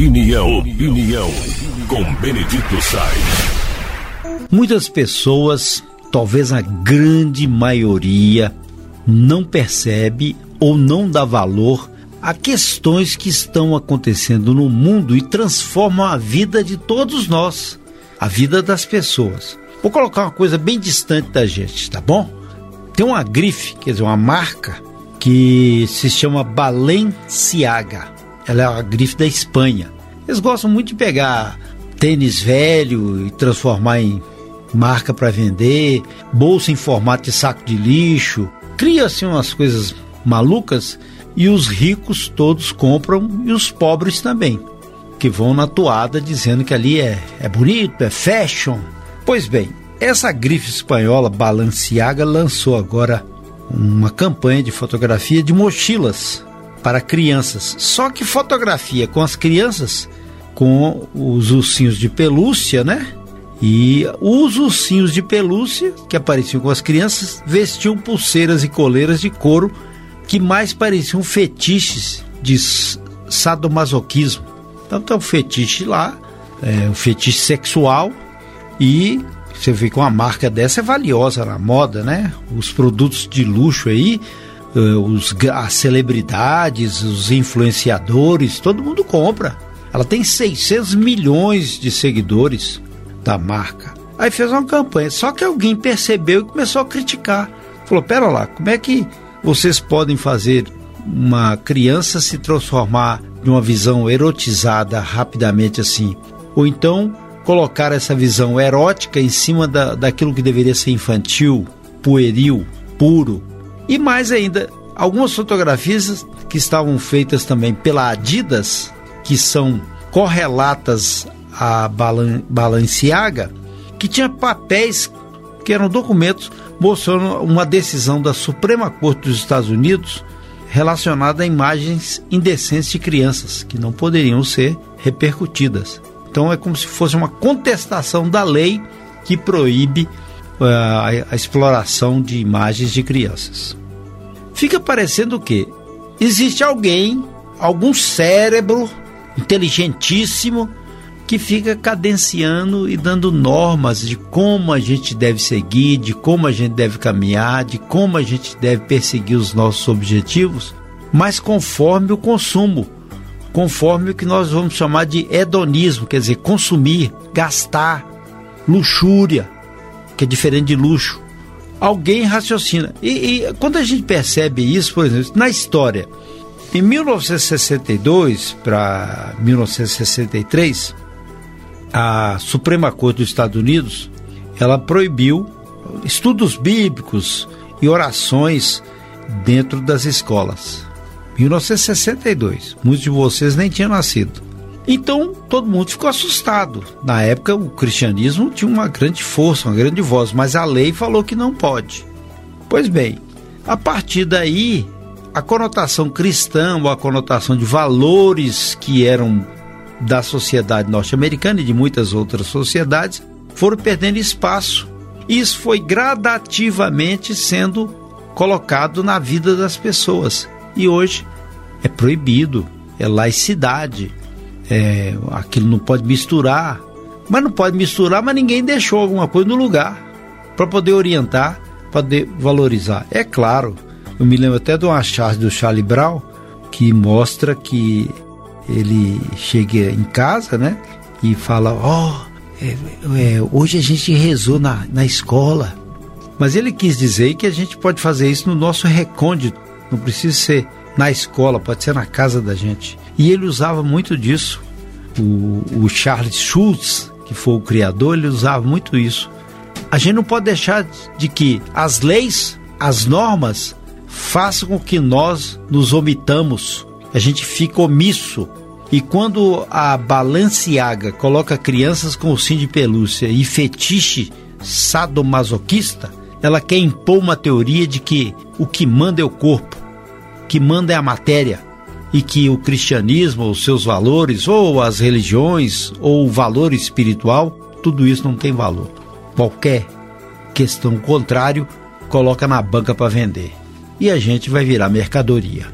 Opinião, opinião, com Benedito Sainz. Muitas pessoas, talvez a grande maioria, não percebe ou não dá valor a questões que estão acontecendo no mundo e transformam a vida de todos nós, a vida das pessoas. Vou colocar uma coisa bem distante da gente, tá bom? Tem uma grife, quer dizer, uma marca que se chama Balenciaga. Ela é a grife da Espanha. Eles gostam muito de pegar tênis velho e transformar em marca para vender, bolsa em formato de saco de lixo, cria assim umas coisas malucas e os ricos todos compram e os pobres também, que vão na toada dizendo que ali é, é bonito, é fashion. Pois bem, essa grife espanhola Balenciaga lançou agora uma campanha de fotografia de mochilas para crianças. Só que fotografia com as crianças com os ursinhos de pelúcia, né? E os ursinhos de pelúcia que apareciam com as crianças vestiam pulseiras e coleiras de couro que mais pareciam fetiches de sadomasoquismo. Então tem um fetiche lá, é, um fetiche sexual e você vê que uma marca dessa é valiosa na moda, né? Os produtos de luxo aí, os, as celebridades, os influenciadores, todo mundo compra. Ela tem 600 milhões de seguidores da marca. Aí fez uma campanha, só que alguém percebeu e começou a criticar. Falou: pera lá, como é que vocês podem fazer uma criança se transformar de uma visão erotizada rapidamente assim? Ou então colocar essa visão erótica em cima da, daquilo que deveria ser infantil, pueril, puro. E mais ainda, algumas fotografias que estavam feitas também pela Adidas, que são correlatas a Balan Balenciaga, que tinha papéis que eram documentos mostrando uma decisão da Suprema Corte dos Estados Unidos relacionada a imagens indecentes de crianças que não poderiam ser repercutidas. Então é como se fosse uma contestação da lei que proíbe uh, a, a exploração de imagens de crianças. Fica parecendo o quê? Existe alguém, algum cérebro inteligentíssimo que fica cadenciando e dando normas de como a gente deve seguir, de como a gente deve caminhar, de como a gente deve perseguir os nossos objetivos, mas conforme o consumo, conforme o que nós vamos chamar de hedonismo, quer dizer, consumir, gastar, luxúria, que é diferente de luxo. Alguém raciocina. E, e quando a gente percebe isso, por exemplo, na história, em 1962 para 1963, a Suprema Corte dos Estados Unidos ela proibiu estudos bíblicos e orações dentro das escolas. 1962. Muitos de vocês nem tinham nascido. Então todo mundo ficou assustado. Na época o cristianismo tinha uma grande força, uma grande voz, mas a lei falou que não pode. Pois bem, a partir daí a conotação cristã ou a conotação de valores que eram da sociedade norte-americana e de muitas outras sociedades foram perdendo espaço. Isso foi gradativamente sendo colocado na vida das pessoas. E hoje é proibido, é laicidade, é, aquilo não pode misturar. Mas não pode misturar, mas ninguém deixou alguma coisa no lugar para poder orientar, para poder valorizar. É claro, eu me lembro até de uma charge do Charlie Brown que mostra que ele chega em casa, né? E fala: Ó, oh, é, é, hoje a gente rezou na, na escola. Mas ele quis dizer que a gente pode fazer isso no nosso recôndito. Não precisa ser na escola, pode ser na casa da gente. E ele usava muito disso. O, o Charles Schultz, que foi o criador, ele usava muito isso. A gente não pode deixar de que as leis, as normas, façam com que nós nos omitamos. A gente fica omisso e quando a Balenciaga coloca crianças com ursinho de pelúcia e fetiche sadomasoquista, ela quer impor uma teoria de que o que manda é o corpo, o que manda é a matéria, e que o cristianismo, os seus valores, ou as religiões, ou o valor espiritual, tudo isso não tem valor. Qualquer questão contrário coloca na banca para vender. E a gente vai virar mercadoria.